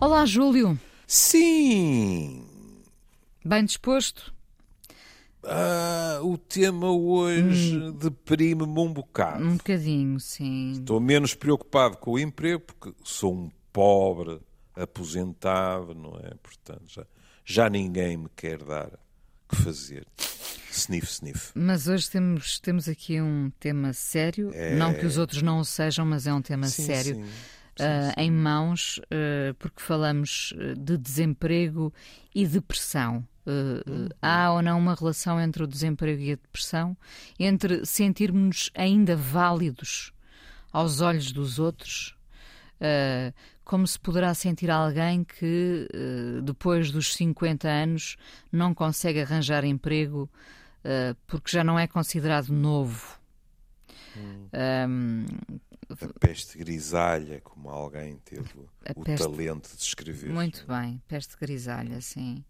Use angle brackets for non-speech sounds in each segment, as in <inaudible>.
Olá, Júlio. Sim! Bem disposto? Ah, o tema hoje deprime-me um bocado. Um bocadinho, sim. Estou menos preocupado com o emprego porque sou um pobre aposentado, não é? Portanto, já, já ninguém me quer dar que fazer. Sniff, sniff. Mas hoje temos, temos aqui um tema sério. É. Não que os outros não o sejam, mas é um tema Sim, sério. sim. Ah, em mãos, ah, porque falamos ah, de desemprego e depressão. Uhum. Há ou não uma relação entre o desemprego e a depressão? Entre sentirmos-nos ainda válidos aos olhos dos outros? Ah, como se poderá sentir alguém que, ah, depois dos 50 anos, não consegue arranjar emprego ah, porque já não é considerado novo? Ahm, A peste grisalha, como alguém teve A o peste- talento de escrever. Muito bem, peste grisalha, sim.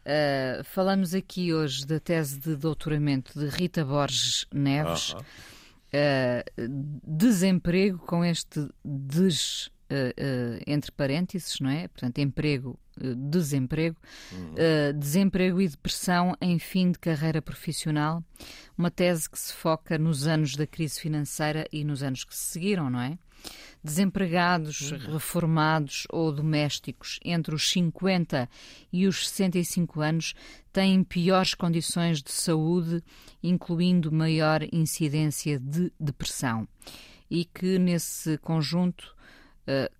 Uh, falamos aqui hoje da tese de doutoramento de Rita Borges Neves. Aham. Uh, desemprego com este des, uh, uh, entre parênteses, não é? Portanto, emprego, uh, desemprego, uh, desemprego e depressão em fim de carreira profissional. Uma tese que se foca nos anos da crise financeira e nos anos que se seguiram, não é? Desempregados, reformados ou domésticos entre os 50 e os 65 anos têm piores condições de saúde, incluindo maior incidência de depressão. E que nesse conjunto, eh,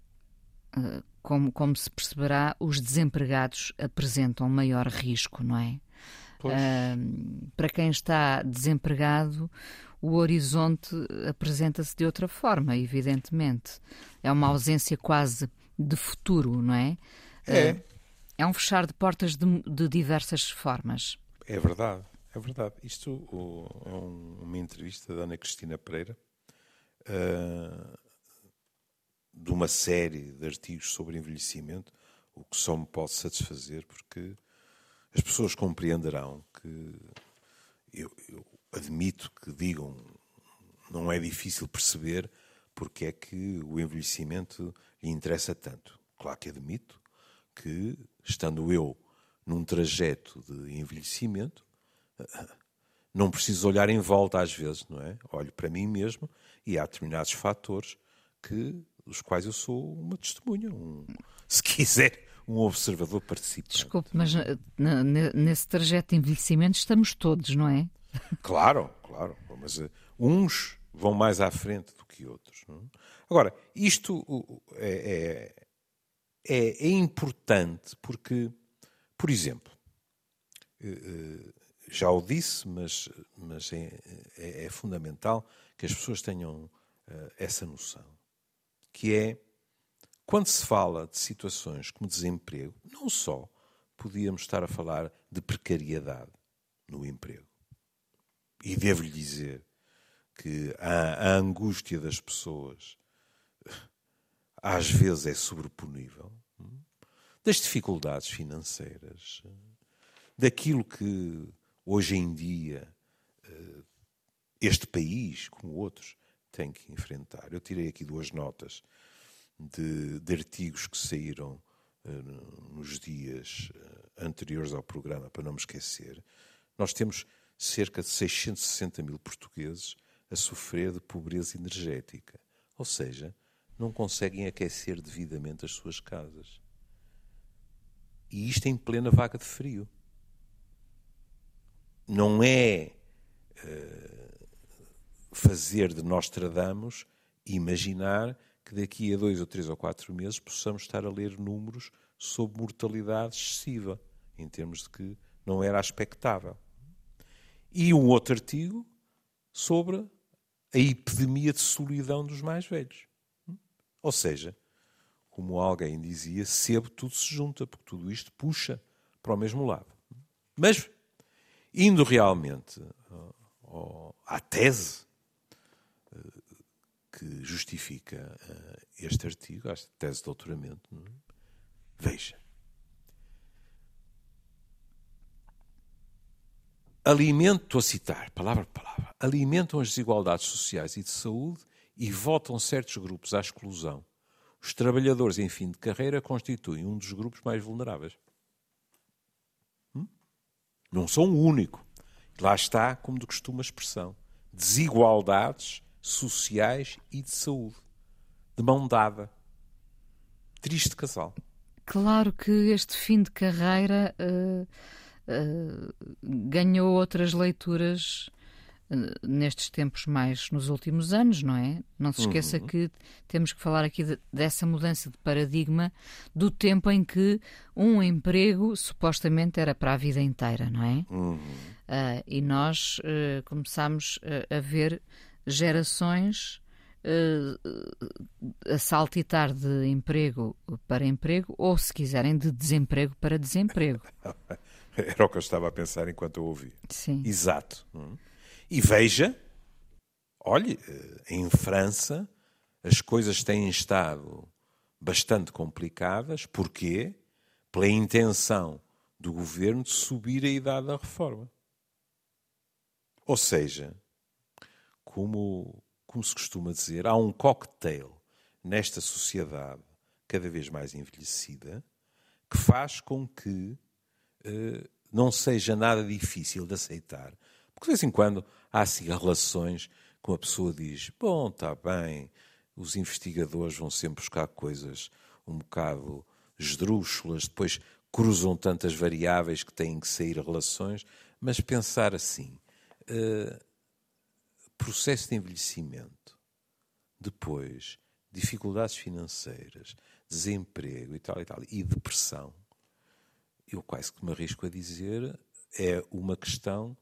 como, como se perceberá, os desempregados apresentam maior risco, não é? Ahm, para quem está desempregado, o horizonte apresenta-se de outra forma, evidentemente. É uma ausência quase de futuro, não é? É. Ah, é um fechar de portas de, de diversas formas. É verdade, é verdade. Isto o- é um- uma entrevista da Ana Cristina Pereira, ah, de uma série de artigos sobre envelhecimento, o que só me pode satisfazer, porque as pessoas compreenderão que eu, eu admito que digam não é difícil perceber porque é que o envelhecimento lhe interessa tanto. Claro que admito que, estando eu num trajeto de envelhecimento, <laughs> não preciso olhar em volta às vezes, não é? Olho para mim mesmo e há determinados fatores que, dos quais eu sou uma testemunha, um, <laughs> se quiser, um observador participante. Desculpe, mas ne- nesse trajeto de envelhecimento estamos todos, não é? <laughs> Claro, claro, mas eh, uns vão mais à frente do que outros. não é? Agora, isto é, é, é- é importante porque, por exemplo, eh, eh, já o disse, mas, mas é, é- é fundamental que as pessoas tenham eh, essa noção, que é quando se fala de situações como desemprego, não só podíamos estar a falar de precariedade no emprego. E devo-lhe dizer que a, a angústia das pessoas às vezes é sobreponível hum, das dificuldades financeiras, daquilo que hoje em dia eh, este país, como outros, tem que enfrentar. Eu tirei aqui duas notas de, de artigos que saíram eh, nos dias eh, anteriores ao programa, para não me esquecer. Nós temos cerca de 660 mil portugueses a sofrer de pobreza energética. Ou seja, não conseguem aquecer devidamente as suas casas. E isto em plena vaga de frio. Não é eh, fazer de Nostradamus imaginar que daqui a dois ou três ou quatro meses possamos estar a ler números sobre mortalidade excessiva, em termos de que não era expectável. E um outro artigo sobre a epidemia de solidão dos mais velhos. Ou seja, como alguém dizia, sebo tudo se junta, porque tudo isto puxa para o mesmo lado. Mas, indo realmente ó, à tese eh, que justifica eh, este artigo, esta tese de doutoramento, é? veja. Alimentam, estou a citar, palavra por palavra, alimentam as desigualdades sociais e de saúde e votam certos grupos à exclusão, os trabalhadores em fim de carreira constituem um dos grupos mais vulneráveis. Hum? Não são o único. Lá está, como de costume a expressão, desigualdades sociais e de saúde. De mão dada. Triste casal. Claro que este fim de carreira uh, uh, ganhou outras leituras nestes tempos mais nos últimos anos, não é? Não se esqueça uhum. que temos que falar aqui de, dessa mudança de paradigma do tempo em que um emprego supostamente era para a vida inteira, não é? Uhum. Uh, e nós uh, começámos uh, a ver gerações a saltitar de emprego para emprego ou, se quiserem, de desemprego para desemprego. <laughs> Era o que eu estava a pensar enquanto eu ouvi. Sim. Exato. Uhum. E veja, olhe, eh, em França as coisas têm estado bastante complicadas. Porquê? Pela intenção do governo de subir a idade da reforma. Ou seja, como, como se costuma dizer, há um cocktail nesta sociedade cada vez mais envelhecida que faz com que eh, não seja nada difícil de aceitar. Porque de vez em quando há assim relações com a pessoa diz: Bom, está bem, os investigadores vão sempre buscar coisas um bocado esdrúxulas, depois cruzam tantas variáveis que têm que sair relações, mas pensar assim, uh, processo de envelhecimento, depois dificuldades financeiras, desemprego e tal e tal, e depressão, eu quase que me arrisco a dizer, é uma questão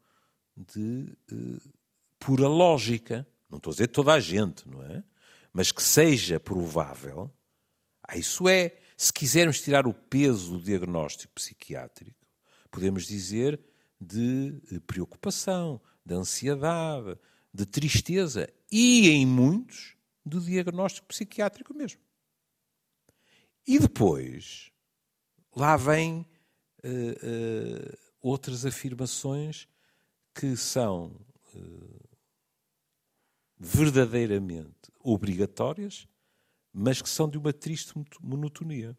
de uh, pura lógica. Não estou a dizer toda a gente, não é? Mas que seja provável. Ah, isso é, se quisermos tirar o peso do diagnóstico psiquiátrico, podemos dizer de eh, preocupação, de ansiedade, de tristeza e, em muitos, do diagnóstico psiquiátrico mesmo. E depois, lá vêm uh, uh, outras afirmações que são uh, verdadeiramente obrigatórias, mas que são de uma triste monotonia.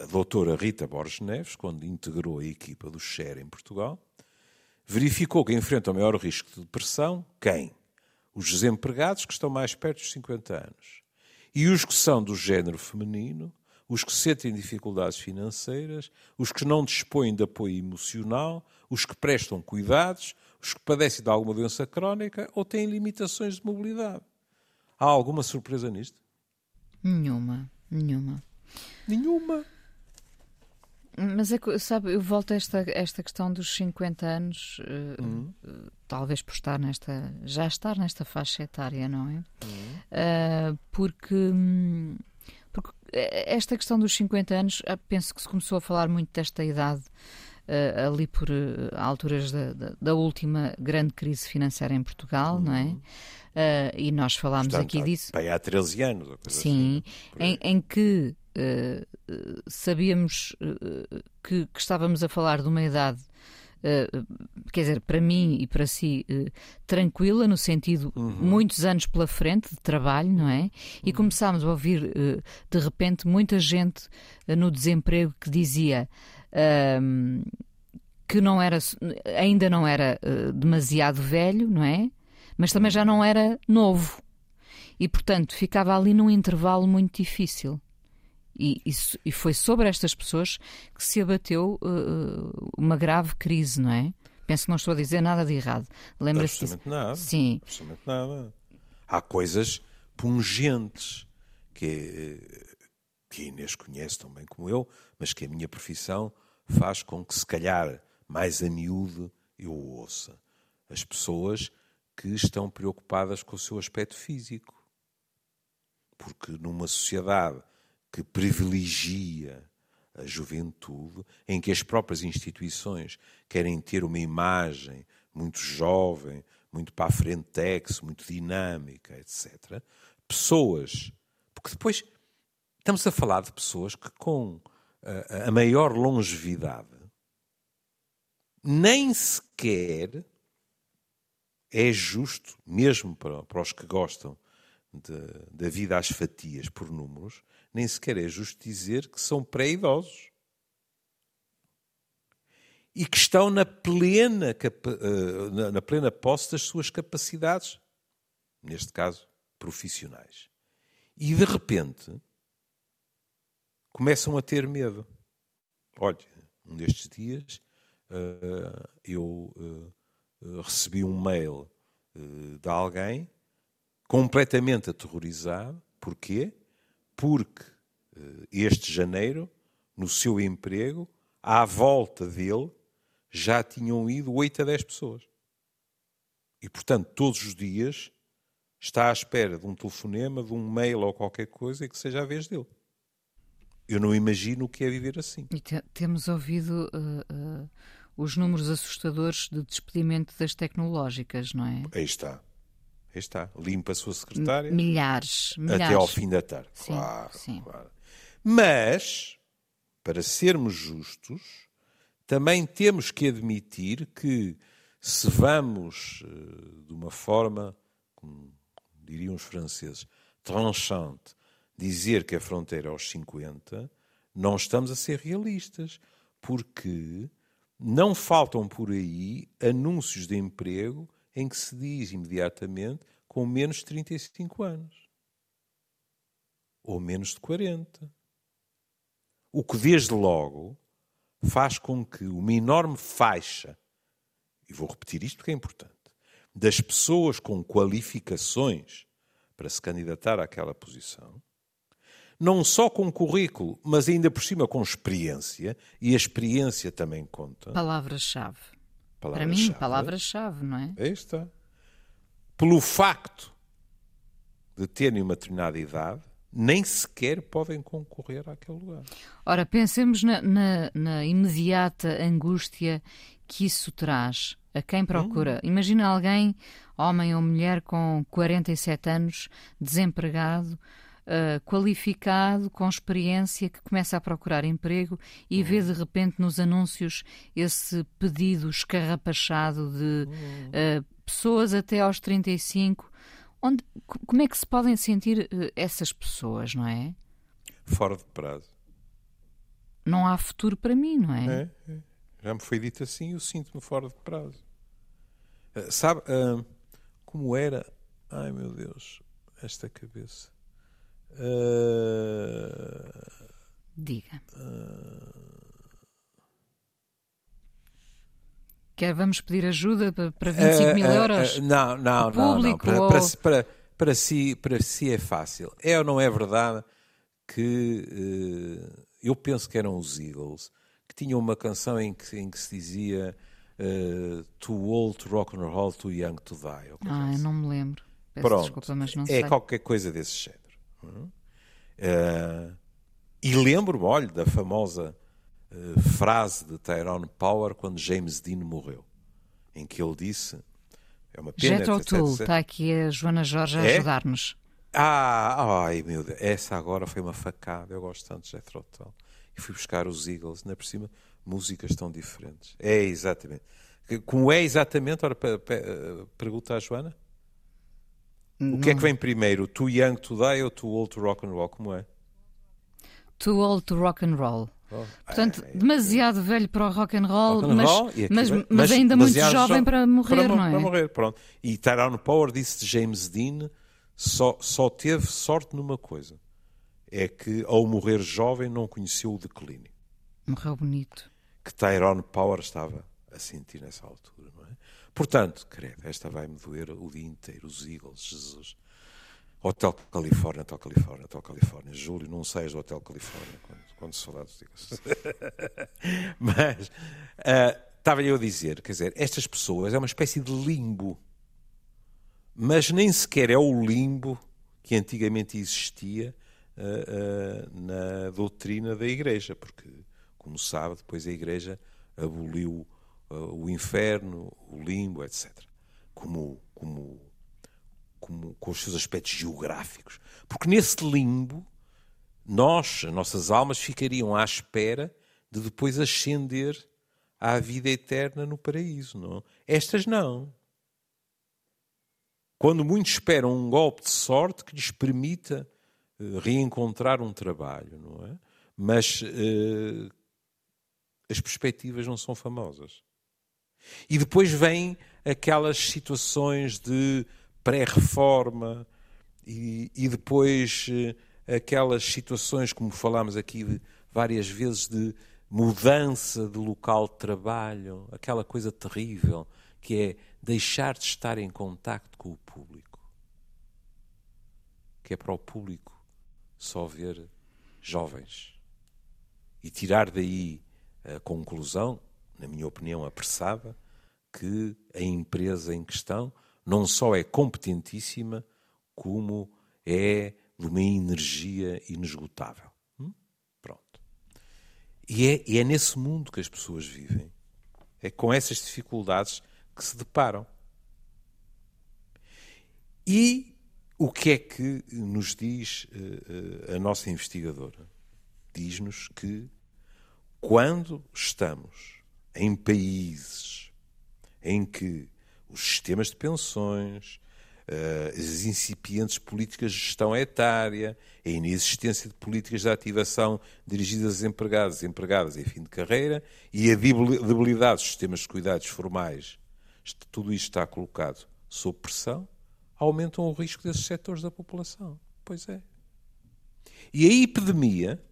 A doutora Rita Borges Neves, quando integrou a equipa do Share em Portugal, verificou que enfrentam maior risco de depressão quem? Os desempregados que estão mais perto dos 50 anos. E os que são do género feminino, os que sentem dificuldades financeiras, os que não dispõem de apoio emocional, os que prestam cuidados, os que padecem de alguma doença crónica ou têm limitações de mobilidade. Há alguma surpresa nisto? Nenhuma, nenhuma. Nenhuma. Mas é que, sabe, eu volto a esta, esta questão dos 50 anos, uh, uhum. uh, talvez por estar nesta, já estar nesta faixa etária, não é? Uhum. Uh, porque, porque esta questão dos 50 anos, penso que se começou a falar muito desta idade uh, ali por alturas da, da, da, última grande crise financeira em Portugal, uhum. não é? Uh, e nós falámos Portanto, aqui disso. Há, há 13 anos. Sim, assim, em, em, que sabíamos que, que estávamos a falar de uma idade Uh, quer dizer, para mim e para si, uh, tranquila, no sentido uhum. muitos anos pela frente de trabalho, não é? E uhum. começámos a ouvir, uh, de repente, muita gente no desemprego que dizia um, que não era, ainda não era uh, demasiado velho, não é? Mas também já não era novo. E, portanto, ficava ali num intervalo muito difícil. E, isso, e foi sobre estas pessoas que se abateu uh, uma grave crise, não é? Penso que não estou a dizer nada de errado. Lembra-se Absolutamente nada. Sim. Absolutamente nada. Há coisas pungentes que, que a Inês conhece tão bem como eu, mas que a minha profissão faz com que, se calhar, mais a miúde eu ouça. As pessoas que estão preocupadas com o seu aspecto físico. Porque numa sociedade que privilegia a juventude, em que as próprias instituições querem ter uma imagem muito jovem, muito para a frentex, muito dinâmica, etc. Pessoas, porque depois estamos a falar de pessoas que com a, maior longevidade, nem sequer é justo, mesmo para, para os que gostam da vida às fatias por números, nem sequer é justo dizer que são pré-idosos. E que estão na plena, eh, na plena posse das suas capacidades, neste caso, profissionais. E de repente começam a ter medo. Olha, um destes dias uh, eu uh, recebi um mail de alguém completamente aterrorizado. Porquê? Porque este janeiro, no seu emprego, à volta dele, já tinham ido 8 a 10 pessoas. E, portanto, todos os dias está à espera de um telefonema, de um mail ou qualquer coisa e que seja a vez dele. Eu não imagino o que é viver assim. E te temos ouvido uh, uh, os números assustadores de despedimento das tecnológicas, não é? Aí está. Aí está. Limpa a sua secretária. Milhares, milhares. Até ao fim da tarde. Sim, claro, sim. claro. Mas, para sermos justos, também temos que admitir que se vamos uh, de uma forma, como diriam os franceses, tranchante, dizer que a fronteira é aos 50, não estamos a ser realistas, porque não faltam por aí anúncios de emprego em que se diz imediatamente com menos de 35 anos. Ou menos de 40. O que, desde logo, faz com que uma enorme faixa, e vou repetir isto porque é importante, das pessoas com qualificações para se candidatar àquela posição, não só com currículo, mas ainda por cima com experiência, e a experiência também conta. Palavra-chave. Palavra Para mim, palavra-chave, não é? Aí está. Pelo facto de terem uma determinada idade, nem sequer podem concorrer àquele lugar. Ora, pensemos na, na, na imediata angústia que isso traz a quem procura. Hum. Imagina alguém, homem ou mulher, com 47 anos, desempregado, uh, qualificado, com experiência, que começa a procurar emprego e vê de repente nos anúncios esse pedido escarrapachado de uh, pessoas até aos 35. Onde, como é que se podem sentir uh, essas pessoas, não é? Fora de prazo. Não há futuro para mim, não é? é, é. Já me foi dito assim, eu sinto-me fora de prazo. Sabe uh, como era? Ai meu Deus, esta cabeça. Uh... Diga. Uh... Quer vamos pedir ajuda para 25 mil euros? não, não, não, não. Para, ou... para, para, para, si, para si é fácil. É ou não é verdade que eu penso que eram os Eagles que tinham uma canção em que, em que se dizia uh, Too old to rock and roll, too young to die. Ah, eu não me lembro. Peço Pronto, desculpa, mas não é sei. qualquer coisa desse género. Uh, e lembro-me, olha, da famosa uh, frase de Tyrone Power quando James Dean morreu, em que ele disse: É uma pena. Jethro Tull, está aqui a Joana Jorge a é? ajudar-nos. Ah, ai meu Deus, essa agora foi uma facada. Eu gosto tanto de Jethro Tull. E fui buscar os Eagles, ainda por cima, músicas tão diferentes. É exatamente. Como é exatamente? Ora, pergunta à Joana. O que é que vem primeiro? Too Young to Die ou Too Old to Rock and Roll? Como é? Too Old to Rock and Roll. Oh, Portanto, é, é, demasiado é. velho para o rock and roll, rock and mas, roll mas, mas, mas, ainda muito jovem para morrer, para, não é? Para morrer, pronto. E Tyrone Power disse de James Dean só, só teve sorte numa coisa. É que ao morrer jovem não conheceu o declínio. Morreu bonito. Que Tyrone Power estava a sentir nessa altura, não é? Portanto, credo, esta vai-me doer o dia inteiro. Os Eagles, Jesus. Hotel Califórnia, Hotel Califórnia, Hotel Califórnia. Júlio, não saias do Hotel Califórnia quando, quando se falar dos Eagles. <laughs> Mas uh, estava eu a dizer, quer dizer, estas pessoas é uma espécie de limbo. Mas nem sequer é o limbo que antigamente existia uh, uh, na doutrina da Igreja, porque, como sabe, depois a Igreja aboliu o inferno, o limbo, etc. Como, como, como, com os seus aspectos geográficos. Porque nesse limbo, nós, as nossas almas, ficariam à espera de depois ascender à vida eterna no paraíso. Não? Estas não. quando muitos esperam um golpe de sorte que lhes permita uh, reencontrar um trabalho, não é? Mas uh, as perspectivas não são famosas. E depois vêm aquelas situações de pré-reforma e, e, depois uh, aquelas situações, como falámos aqui várias vezes, de mudança de local de trabalho, aquela coisa terrível que é deixar de estar em contacto com o público. Que é para o público só ver jovens. E tirar daí a conclusão, na minha opinião apressada, que a empresa em questão não só é competentíssima, como é de uma energia inesgotável. Hum? Pronto. E é, e é nesse mundo que as pessoas vivem. É com essas dificuldades que se deparam. E o que é que nos diz uh, a nossa investigadora? Diz-nos que quando estamos em países em que os sistemas de pensões, uh, as incipientes políticas de gestão etária, a inexistência de políticas de ativação dirigidas a empregados e empregadas em fim de carreira e a debilidade dos sistemas de cuidados formais tudo isto está colocado sob pressão, aumentam o risco desses setores da população. Pois é. E a epidemia,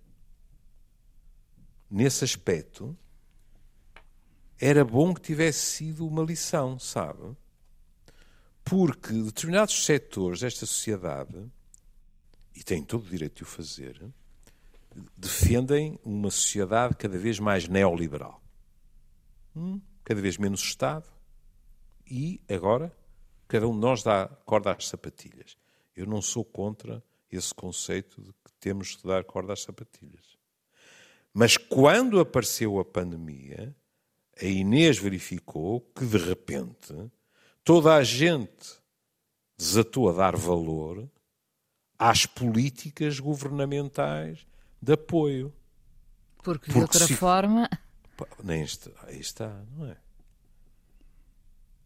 nesse aspecto, era bom que tivesse sido uma lição, sabe? Porque determinados setores desta sociedade, e têm todo o direito de o fazer, defendem uma sociedade cada vez mais neoliberal. Hum? Cada vez menos Estado, e agora cada um de nós dá corda às sapatilhas. Eu não sou contra esse conceito de que temos de dar corda às sapatilhas. Mas quando apareceu a pandemia, a Inês verificou que de repente toda a gente desatou a dar valor às políticas governamentais de apoio. Porque, Porque de outra se... forma. Nem está, aí está, não é?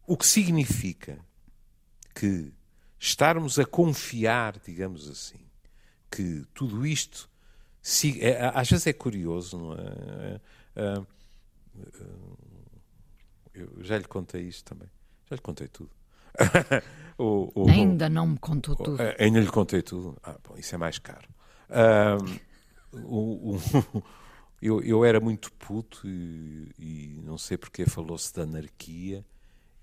O que significa que estarmos a confiar, digamos assim, que tudo isto. É, às vezes é curioso, não é? É eu já lhe contei isto também. Já lhe contei tudo. <laughs> o, o, ainda não me contou tudo. Ainda lhe contei tudo. Ah, bom, isso é mais caro. o, <laughs> eu, eu era muito puto e, e não sei porque falou-se da anarquia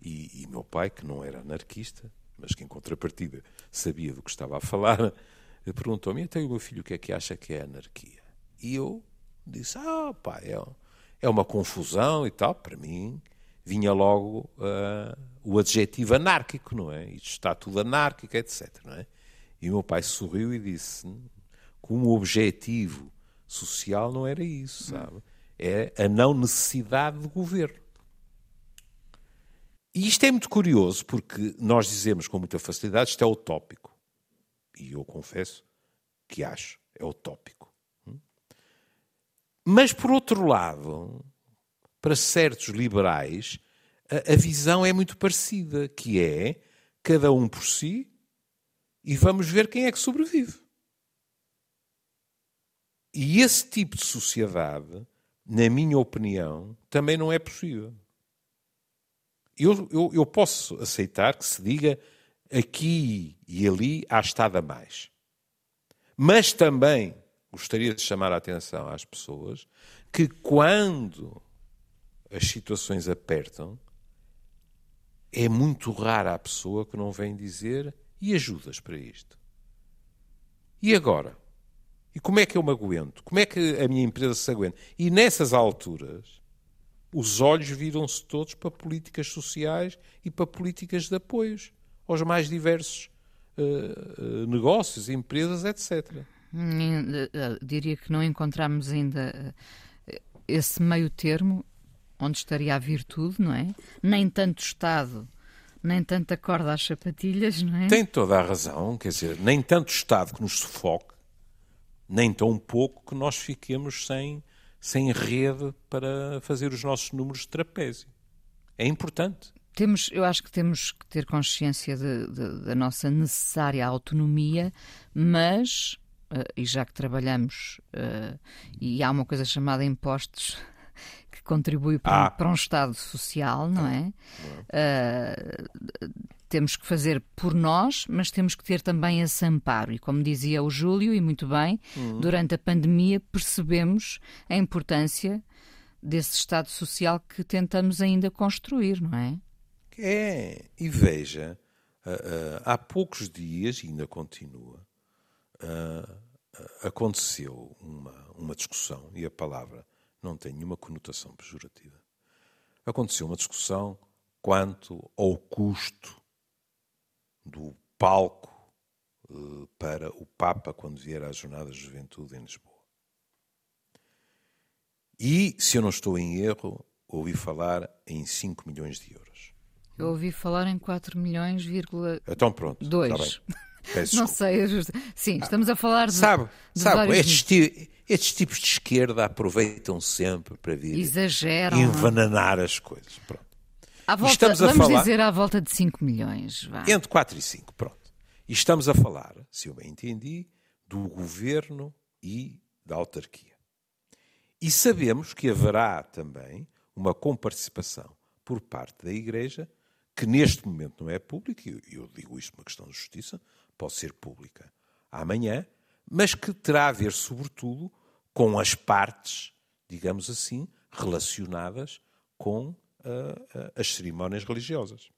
e, e meu pai, que não era anarquista, mas que em contrapartida sabia do que estava a falar, perguntou-me: então o meu filho o que é que acha que é anarquia? E eu disse: ah, pá, é, é uma confusão e tal. Para mim, vinha logo uh, o adjetivo anárquico, não é? Isto está tudo anárquico, etc. Não é? E o meu pai sorriu e disse: como objetivo social não era isso, sabe? É a não necessidade de governo. E isto é muito curioso porque nós dizemos com muita facilidade isto é utópico. E eu confesso que acho, é utópico. Mas, por outro lado, para certos liberais, a, a visão é muito parecida, que é cada um por si e vamos ver quem é que sobrevive. E esse tipo de sociedade, na minha opinião, também não é possível eu, eu, eu posso aceitar que se diga aqui e ali há estado a mais. Mas também gostaria de chamar a atenção às pessoas que quando as situações apertam, é muito rara a pessoa que não vem dizer e ajudas para isto. E agora? E como é que eu me aguento? Como é que a minha empresa se aguenta? E nessas alturas, os olhos viram-se todos para políticas sociais e para políticas de apoios aos mais diversos uh, uh, negócios, empresas, etc. Hum, diria que não encontramos ainda esse meio termo onde estaria a virtude, não é? Nem tanto Estado, nem tanta corda às sapatilhas, não é? Tem toda a razão, quer dizer, nem tanto Estado que nos sufoque, nem tão pouco que nós fiquemos sem sem rede para fazer os nossos números de trapézio. É importante. temos, eu acho que temos que ter consciência de, de, da nossa necessária autonomia, mas, uh, e já que trabalhamos, uh, e há uma coisa chamada impostos <laughs> que contribui para, ah. para um Estado social, não é? Uh, temos que fazer por nós, mas temos que ter também esse amparo. E como dizia o Júlio, e muito bem, uhum. durante a pandemia percebemos a importância desse Estado social que tentamos ainda construir, não é? É, e veja, há poucos dias, e ainda continua, uh, aconteceu uma, uma discussão, e a palavra não tem nenhuma conotação pejorativa. Aconteceu uma discussão quanto ao custo do palco para o Papa quando vier às Jornadas de Juventude em Lisboa. E, se eu não estou em erro, ouvi falar em 5 milhões de euros. Eu ouvi falar em 4 milhões, vírgula Então pronto. 2. <laughs> Tá não sei, é sim, estamos a falar de. Sabe, de sabe estes, ti, estes, tipos de esquerda aproveitam sempre para vir Exageram, envenenar as coisas. Pronto. À volta, estamos a vamos falar, dizer à volta de 5 milhões. Vá. Entre 4 e 5, pronto. E estamos a falar, se eu bem entendi, do governo e da autarquia. E sabemos que haverá também uma comparticipação por parte da Igreja que neste momento não é pública, e eu digo isto uma questão de justiça, pode ser pública amanhã, mas que terá a ver, sobretudo, com as partes, digamos assim, relacionadas com uh, uh, as cerimónias religiosas.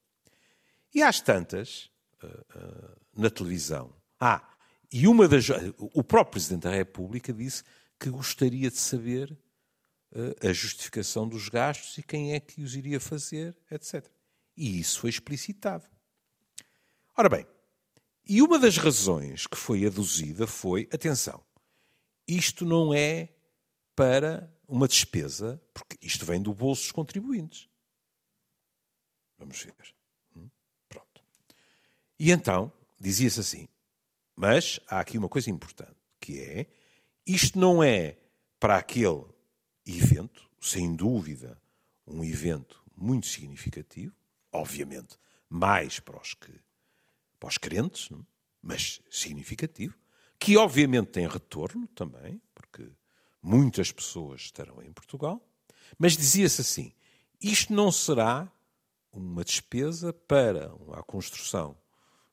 E às tantas, uh, na televisão. Ah, e uma das. O próprio Presidente da República disse que gostaria de saber a justificação dos gastos e quem é que os iria fazer, etc. E isso foi explicitado. Ora bem, e uma das razões que foi aduzida foi: atenção, isto não é para uma despesa, porque isto vem do bolso dos contribuintes. Vamos ver. Hum? Pronto. E então, dizia-se assim: mas há aqui uma coisa importante, que é: isto não é para aquele evento, sem dúvida, um evento muito significativo, obviamente, mais para os, que, para os crentes, não? mas significativo, que obviamente tem retorno também, porque muitas pessoas estarão em Portugal, mas dizia-se assim: isto não será uma despesa para a construção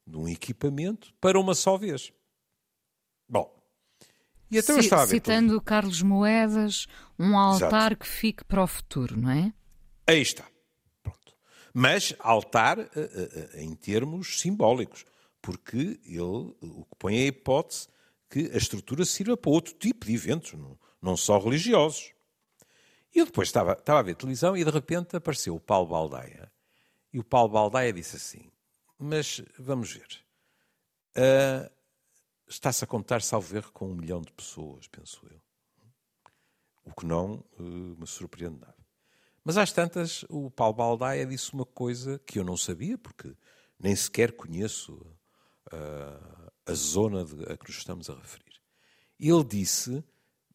de um equipamento para uma só vez. Bom, e até C Citando Carlos Moedas, um altar Exato. que fique para o futuro, não é? Aí está. Mas altar uh, uh, em termos simbólicos, porque ele o que põe é a hipótese que a estrutura sirva para outro tipo de eventos, não só religiosos. E eu depois estava, estava a ver televisão e de repente apareceu o Paulo Baldaia. E o Paulo Baldaia disse assim: Mas vamos ver. Uh, Está-se a contar, salvo erro, com um milhão de pessoas, penso eu. O que não uh, me surpreende nada. Mas às tantas, o Paulo Baldaia disse uma coisa que eu não sabia, porque nem sequer conheço uh, a zona de, a que nos estamos a referir. Ele disse,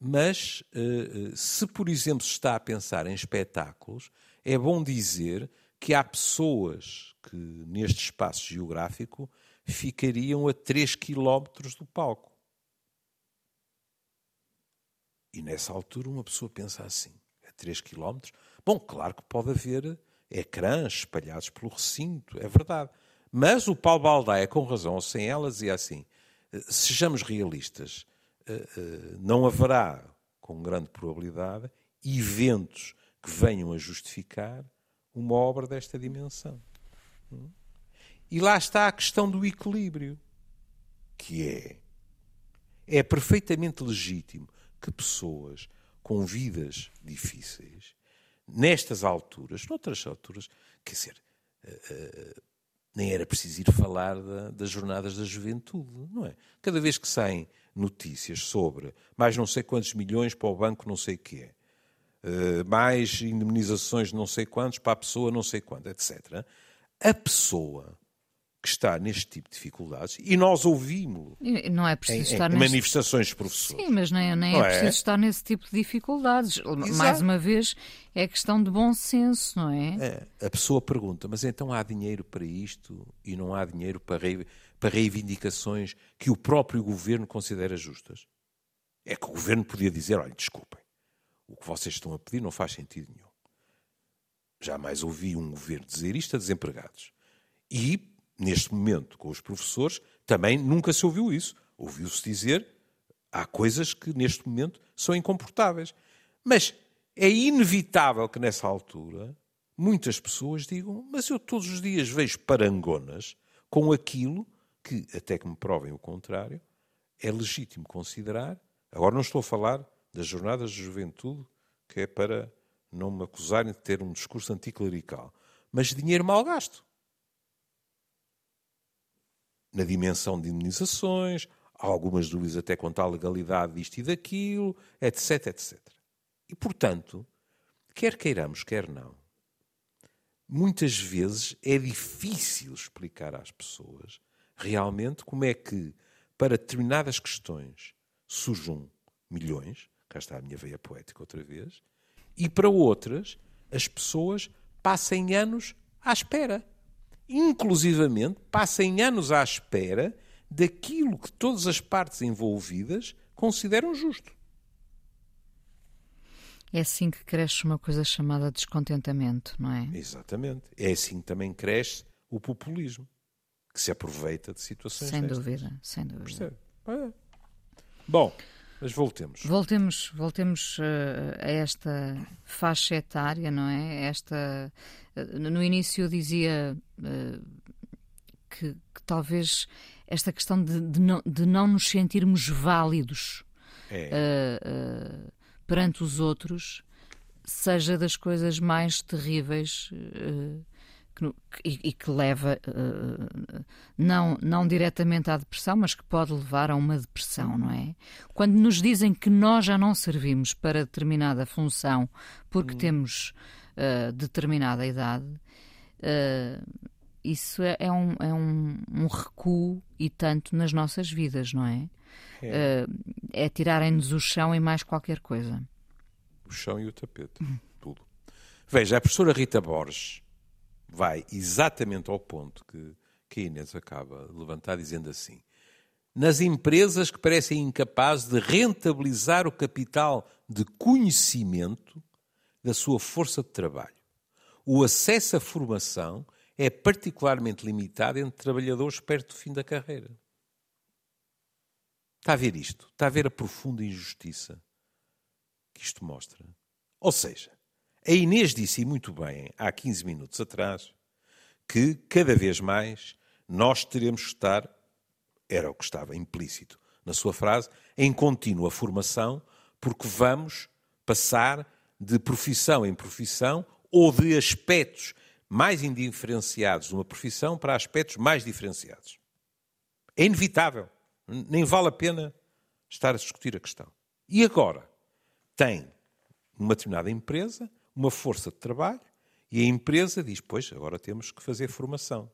mas uh, se, por exemplo, se está a pensar em espetáculos, é bom dizer que há pessoas que, neste espaço geográfico, ficariam a 3 quilómetros do palco. E nessa altura uma pessoa pensa assim, a 3 quilómetros, Bom, claro que pode haver ecrãs espalhados pelo recinto, é verdade. Mas o Paulo Baldaia, com razão ou sem ela, dizia assim: eh, sejamos realistas, eh, eh, não haverá, com grande probabilidade, eventos que venham a justificar uma obra desta dimensão. Hum? E lá está a questão do equilíbrio, que é é perfeitamente legítimo que pessoas com vidas difíceis nestas alturas, noutras alturas, quer dizer, uh, nem era preciso ir falar da, das jornadas da juventude, não é? Cada vez que saem notícias sobre mais não sei quantos milhões para o banco não sei é, uh, mais indemnizações não sei quantos para a pessoa não sei quanto, etc. A pessoa que está neste tipo de dificuldades e nós ouvimos não é preciso em, estar em neste... manifestações de professores. Sim, mas nem, nem é, Não preciso é? estar nesse tipo de dificuldades. Mais Exato. uma vez, é questão de bom senso, não é? É, a pessoa pergunta, mas então há dinheiro para isto e não há dinheiro para, rei- para reivindicações que o próprio governo considera justas? É que o governo podia dizer, olha, desculpem, o que vocês estão a pedir não faz sentido nenhum. Jamais ouvi um governo dizer isto a desempregados. E, neste momento, com os professores, também nunca se ouviu isso. Ouviu-se dizer, há coisas que neste momento são incomportáveis. Mas é inevitável que nessa altura muitas pessoas digam, mas eu todos os dias vejo parangonas com aquilo que, até que me provem o contrário, é legítimo considerar. Agora não estou a falar das jornadas de juventude, que é para não me acusarem de ter um discurso anticlerical, mas dinheiro mal gasto. Na dimensão de indemnizações, há algumas dúvidas até quanto à legalidade disto e daquilo, etc, etc. E, portanto, quer queiramos, quer não, muitas vezes é difícil explicar às pessoas realmente como é que, para determinadas questões, surjam milhões, cá está a minha veia poética outra vez, e para outras, as pessoas passem anos à espera. Inclusivamente, passem anos à espera daquilo que todas as partes envolvidas consideram justo. É assim que cresce uma coisa chamada descontentamento, não é? Exatamente. É assim que também cresce o populismo, que se aproveita de situações Sem destas. dúvida, sem dúvida. Percebe? É. Bom, mas voltemos. Voltemos, voltemos eh, a esta faixa etária, não é? Esta, eh, no início eu dizia eh, que, que talvez esta questão de, de não, de não nos sentirmos válidos É. perante os outros seja das coisas mais terríveis eh, que e, e que leva eh, não, não diretamente à depressão, mas que pode levar a uma depressão, não é? Quando nos dizem que nós já não servimos para determinada função porque temos eh, determinada idade, eh, isso é, é um, é um, um recuo e tanto nas nossas vidas, não é? É. é tirarem-nos o chão e mais qualquer coisa. O chão e o tapete. Tudo. Veja, a professora Rita Borges vai exatamente ao ponto que, que a Inês acaba de levantar, dizendo assim: nas empresas que parecem incapazes de rentabilizar o capital de conhecimento da sua força de trabalho, o acesso à formação é particularmente limitado entre trabalhadores perto do fim da carreira. Está a ver isto? Está a ver a profunda injustiça que isto mostra? Ou seja, a Inês disse muito bem, há 15 minutos atrás, que cada vez mais nós teremos que estar, era o que estava implícito na sua frase, em contínua formação, porque vamos passar de profissão em profissão ou de aspectos mais indiferenciados de uma profissão para aspectos mais diferenciados. É inevitável. Nem vale a pena estar a discutir a questão. E agora? Tem uma determinada empresa, uma força de trabalho, e a empresa diz: Pois, agora temos que fazer formação.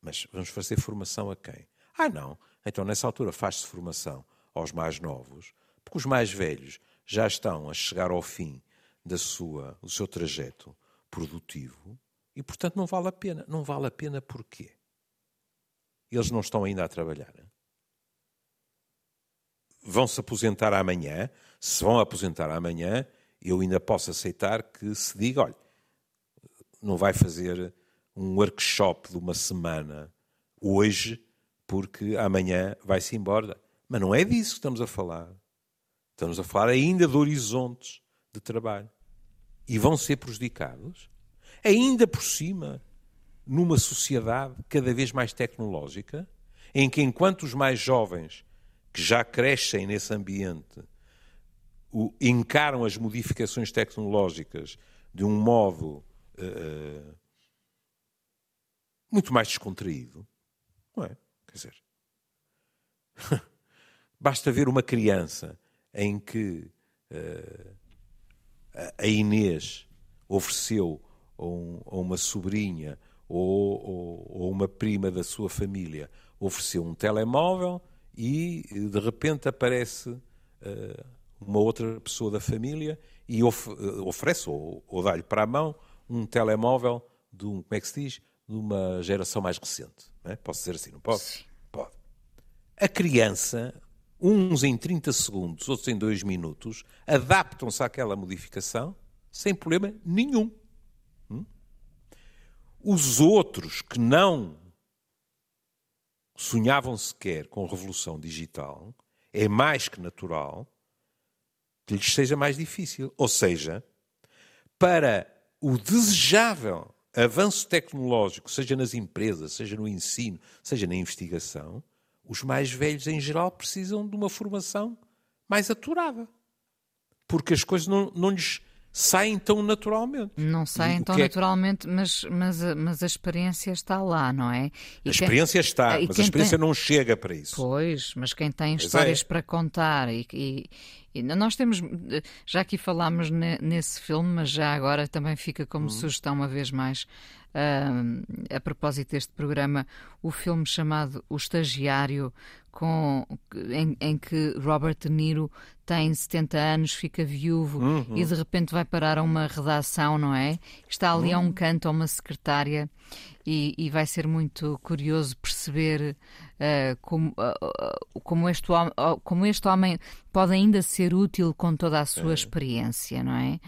Mas vamos fazer formação a quem? Ah, não. Então, nessa altura, faz-se formação aos mais novos, porque os mais velhos já estão a chegar ao fim da sua, do seu trajeto produtivo e, portanto, não vale a pena. Não vale a pena porquê? Eles não estão ainda a trabalhar. Vão se aposentar amanhã. Se vão aposentar amanhã, eu ainda posso aceitar que se diga: olha, não vai fazer um workshop de uma semana hoje, porque amanhã vai-se embora. Mas não é disso que estamos a falar. Estamos a falar ainda de horizontes de trabalho. E vão ser prejudicados, ainda por cima, numa sociedade cada vez mais tecnológica, em que enquanto os mais jovens, que já crescem nesse ambiente, o- encaram as modificações tecnológicas de um modo eh, muito mais descontraído, não é? Quer dizer, <laughs> basta ver uma criança em que eh, a- Inês ofereceu a, um- a uma sobrinha ou, ou, ou uma prima da sua família ofereceu um telemóvel e de repente aparece uh, uma outra pessoa da família e of, uh, oferece ou, ou dá-lhe para a mão um telemóvel de um, como é que se diz? De uma geração mais recente. É? Posso dizer assim, não posso? Pode. A criança, uns em 30 segundos, outros em 2 minutos, adaptam-se àquela modificação sem problema nenhum. Hum? Os outros que não sonhavam sequer com revolução digital, é mais que natural que lhes seja mais difícil. Ou seja, para o desejável avanço tecnológico, seja nas empresas, seja no ensino, seja na investigação, os mais velhos em geral precisam de uma formação mais aturada. Porque as coisas não, não lhes saem tão naturalmente. Não saem tão é... naturalmente, mas, mas, mas a experiência está lá, não é? E a experiência quem... está, mas a experiência tem... não chega para isso. Pois, mas quem tem pois histórias é. para contar e, e, nós temos, já aqui falámos ne, nesse filme, mas já agora também fica como hum. sugestão uma vez mais uh, a propósito deste programa, o filme chamado O Estagiário, com, em, em, que Robert De Niro tem 70 anos, fica viúvo uhum. e de repente vai parar a uma redação, não é? Está ali uhum. a um canto, a uma secretária, e, e vai ser muito curioso perceber uh, como, uh, como, este, como este homem pode ainda ser útil com toda a sua é. experiência, não é?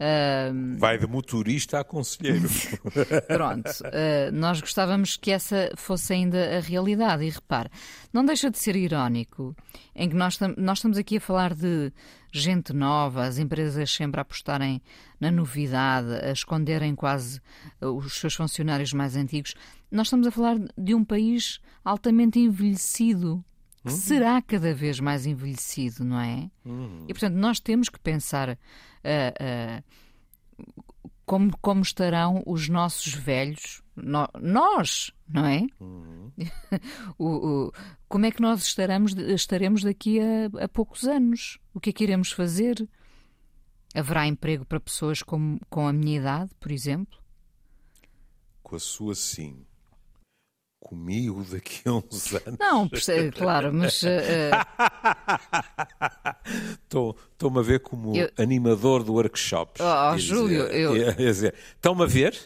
Uh... Vai de motorista a conselheiro. <laughs> Pronto, uh, nós gostávamos que essa fosse ainda a realidade. E repare, não deixa de ser irónico em que nós, nós estamos aqui a falar de gente nova, as empresas sempre a apostarem na novidade, a esconderem quase os seus funcionários mais antigos. Nós estamos a falar de um país altamente envelhecido. Que uhum. será cada vez mais envelhecido, não é? Uhum. E portanto, nós temos que pensar como, como estarão os nossos velhos, no, nós, não é? Uhum. <laughs> o, o, como é que nós estaremos, estaremos daqui a, a, poucos anos? O que é que iremos fazer? Haverá emprego para pessoas com, com a minha idade, por exemplo? Com a sua, sim comigo daqui a uns <laughs> anos. Não, claro, mas. <laughs> Estou-me uh... a ver como eu... animador do workshop. Oh, oh Júlio, eu. Estão-me a ver?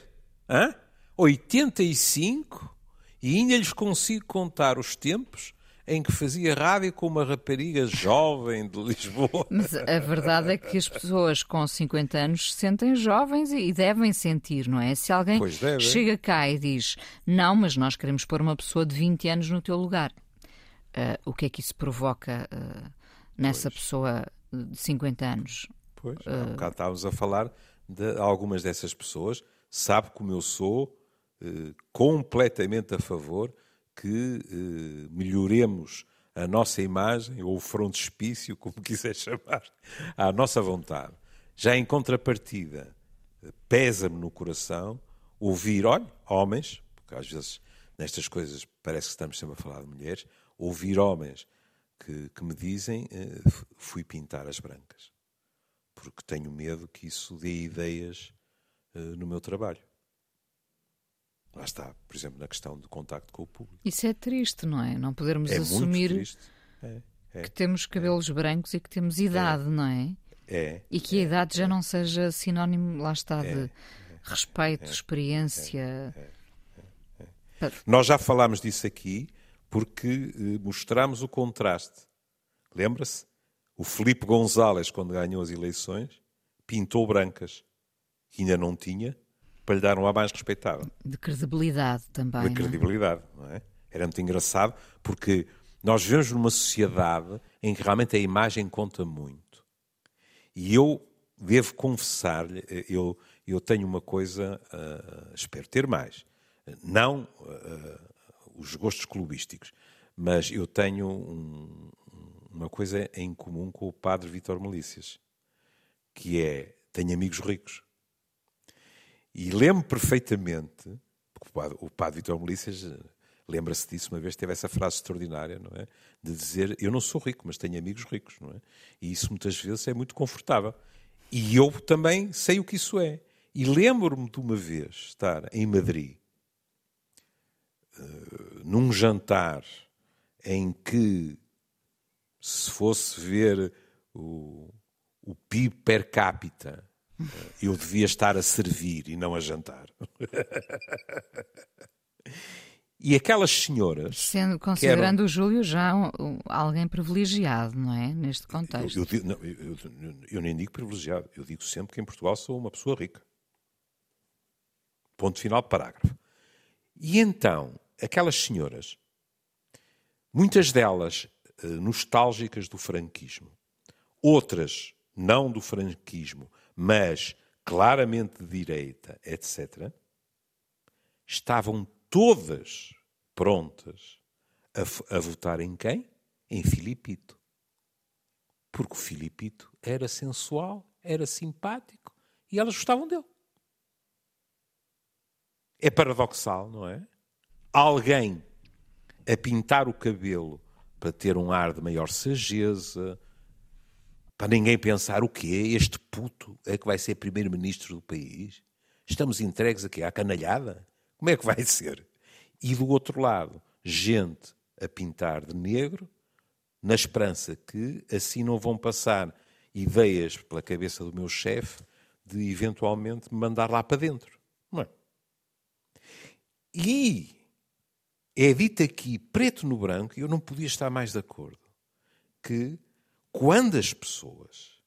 Hã? 85 e ainda lhes consigo contar os tempos em que fazia rádio com uma rapariga jovem de Lisboa. <laughs> Mas a verdade é que as pessoas com 50 anos se sentem jovens e devem sentir, não é? Se alguém chega cá e diz não, mas nós queremos pôr uma pessoa de 20 anos no teu lugar, uh, o que é que isso provoca uh, nessa pois. pessoa de 50 anos? Pois, uh, há bocado estávamos a falar de algumas dessas pessoas, sabe como eu sou completamente a favor que eh, melhoremos a nossa imagem, ou o frontispício, como <laughs> quiser chamar, à nossa vontade. Já em contrapartida, pesa-me no coração ouvir, olha, homens, porque às vezes nestas coisas parece que estamos sempre a falar de mulheres, ouvir homens que, que me dizem eh, fui pintar as brancas, porque tenho medo que isso dê ideias eh, no meu trabalho. Lá está, por exemplo, na questão do contacto com o público. Isso é triste, não é? Não podermos é assumir é, é, que temos cabelos brancos e que temos idade, é. não é? É. E que a idade já não seja sinónimo, lá está, de respeito, experiência. Nós já falámos disso aqui porque eh, mostramos o contraste. Lembra-se? O Felipe González, quando ganhou as eleições, pintou brancas, que ainda não tinha, para lhe dar um ar mais respeitável. De credibilidade também. De é? credibilidade, não é? Era muito engraçado porque nós vivemos numa sociedade em que realmente a imagem conta muito. E eu devo confessar-lhe, eu, eu tenho uma coisa, uh, espero ter mais. Não uh, os gostos clubísticos, mas eu tenho um, uma coisa em comum com o padre Vitor Melícias, que é, tenho amigos ricos. E lembro perfeitamente, o padre, o padre Vitor Melícias eh, lembra-se disso uma vez, teve essa frase extraordinária, não é? De dizer, eu não sou rico, mas tenho amigos ricos, não é? E isso muitas vezes é muito confortável. E eu também sei o que isso é. E lembro-me de uma vez estar em Madrid, uh, num jantar em que se fosse ver o, o PIB per capita, eu devia estar a servir e não a jantar. E aquelas senhoras. Sendo, considerando eram... o Júlio já um, um, alguém privilegiado, não é? Neste contexto. Eu, eu, não, eu, eu, nem digo privilegiado, eu digo sempre que em Portugal sou uma pessoa rica. Ponto final, parágrafo. E então, aquelas senhoras, muitas delas uh, nostálgicas do franquismo, outras não do franquismo, mas claramente de direita, etc., estavam todas prontas a, a votar em quem? Em Filipito. Porque o Filipito era sensual, era simpático e elas gostavam dele. É paradoxal, não é? Alguém a pintar o cabelo para ter um ar de maior sageza, para ninguém pensar o quê? Este puto é que vai ser primeiro-ministro do país? Estamos entregues aqui à canalhada? Como é que vai ser? E do outro lado, gente a pintar de negro, na esperança que assim não vão passar ideias pela cabeça do meu chefe de eventualmente me mandar lá para dentro. Não é? E é dito aqui, preto no branco, e eu não podia estar mais de acordo, que quando as pessoas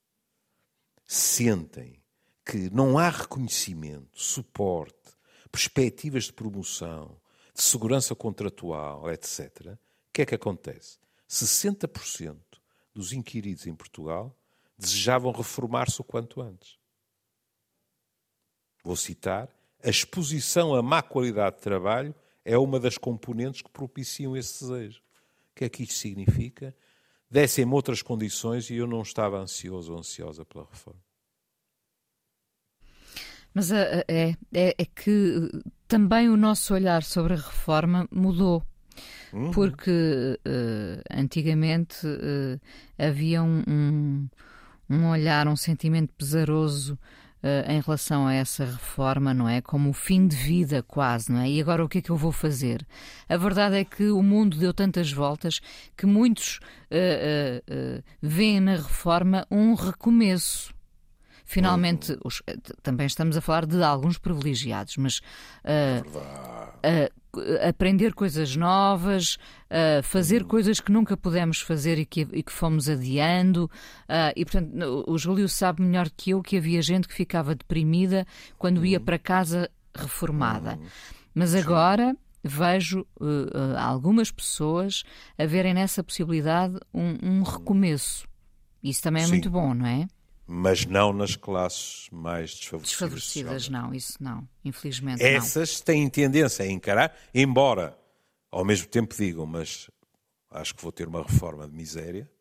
sentem que não há reconhecimento, suporte, perspectivas de promoção, de segurança contratual, etc., o que é que acontece? 60% dos inquiridos em Portugal desejavam reformar-se o quanto antes. Vou citar: a exposição a má qualidade de trabalho é uma das componentes que propiciam esse desejo. O que é que isto significa? Dessem-me outras condições e eu não estava ansioso ou ansiosa pela reforma. Mas é, é, é que também o nosso olhar sobre a reforma mudou. Uhum. Porque uh, antigamente uh, havia um, um, um, olhar, um sentimento pesaroso uh, em relação a essa reforma, não é? Como o fim de vida, quase, não é? E agora o que é que eu vou fazer? A verdade é que o mundo deu tantas voltas que muitos veem na reforma um recomeço finalmente, uhum. os, eh, também estamos a falar de alguns privilegiados, mas uh, uh, aprender coisas novas, uh, fazer uhum. coisas que nunca pudemos fazer e que, e que fomos adiando. e, portanto, o Júlio sabe melhor que eu que havia gente que ficava deprimida quando ia uhum. para casa reformada. Uhum. Mas agora vejo uh, algumas pessoas a verem nessa possibilidade um, um recomeço. Isso também é Sim. muito bom, não é? Mas não nas classes mais desfavorecidas. Desfavorecidas, não, isso não, infelizmente. Essas não. têm tendência a encarar, embora ao mesmo tempo digam, mas acho que vou ter uma reforma de miséria,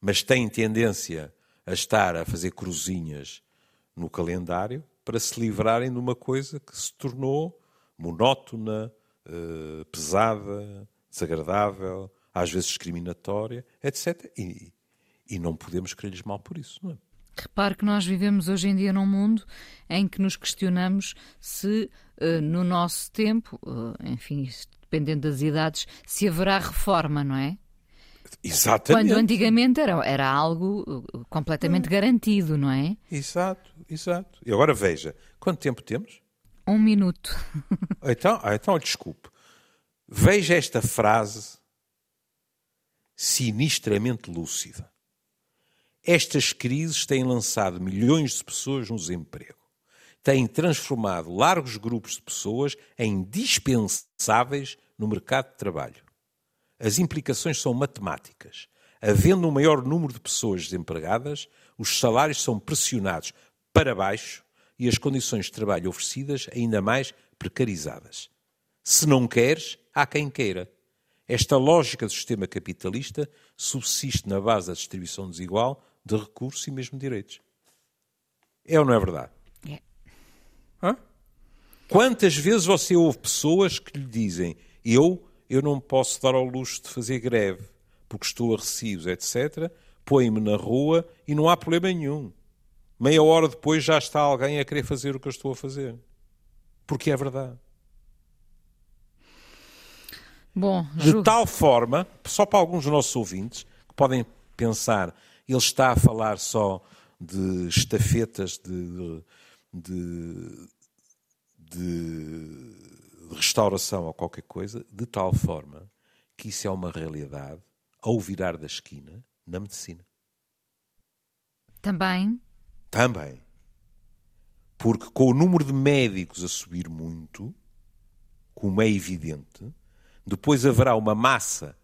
mas têm tendência a estar a fazer cruzinhas no calendário para se livrarem de uma coisa que se tornou monótona, eh, pesada, desagradável, às vezes discriminatória, etc. E, e não podemos querer-lhes mal por isso, não é? Repare que nós vivemos hoje em dia num mundo em que nos questionamos se uh, no nosso tempo, uh, enfim, dependendo das idades, se haverá reforma, não é? Exatamente. Quando antigamente era, era algo eh, completamente garantido, não é? Exato, exato. E agora veja, quanto tempo temos? Um minuto. <laughs> Então, ah, então desculpe. Veja esta frase sinistramente lúcida. Estas crises têm lançado milhões de pessoas no desemprego. Têm transformado largos grupos de pessoas em dispensáveis no mercado de trabalho. As implicações são matemáticas. Havendo um maior número de pessoas desempregadas, os salários são pressionados para baixo e as condições de trabalho oferecidas ainda mais precarizadas. Se não queres, há quem queira. Esta lógica do sistema capitalista subsiste na base da distribuição desigual de recursos e mesmo direitos. É ou não é verdade? É. Hã? Quantas vezes você ouve pessoas que lhe dizem eu, eu não posso dar ao luxo de fazer greve porque estou a recibos, etc., põe-me na rua e não há problema nenhum. Meia hora depois já está alguém a querer fazer o que eu estou a fazer. Porque é verdade. Bom, de tal forma, só para alguns dos nossos ouvintes, que podem pensar, ele está a falar só de estafetas de, de, de- restauração ou qualquer coisa, de tal forma que isso é uma realidade ao virar da esquina na medicina. também Também. Porque com o número de médicos a subir muito, como é evidente, depois haverá uma massa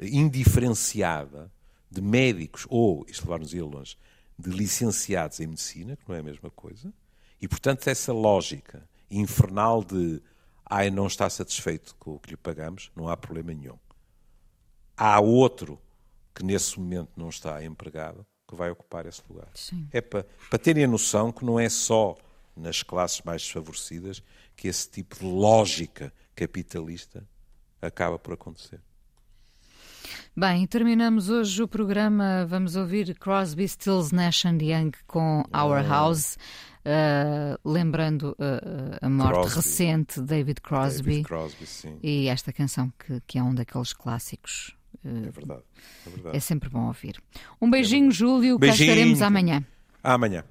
indiferenciada de médicos, ou, isto levar-nos a ir longe, de licenciados em medicina, que não é a mesma coisa, e portanto essa lógica infernal de ai, não está satisfeito com o que lhe pagamos, não há problema nenhum. Há outro que nesse momento não está empregado que vai ocupar esse lugar. Sim. É para, para terem a noção que não é só nas classes mais desfavorecidas que esse tipo de lógica capitalista acaba por acontecer. Bem, terminamos hoje o programa. Vamos ouvir Crosby, Stills, Nash and Young com Our House, uh, lembrando uh, a morte Crosby. recente de David Crosby, David Crosby, e esta canção que, que é um daqueles clássicos. É verdade. É verdade. É sempre bom ouvir. Um beijinho, Júlio. Cá Beijinho. estaremos amanhã. Amanhã.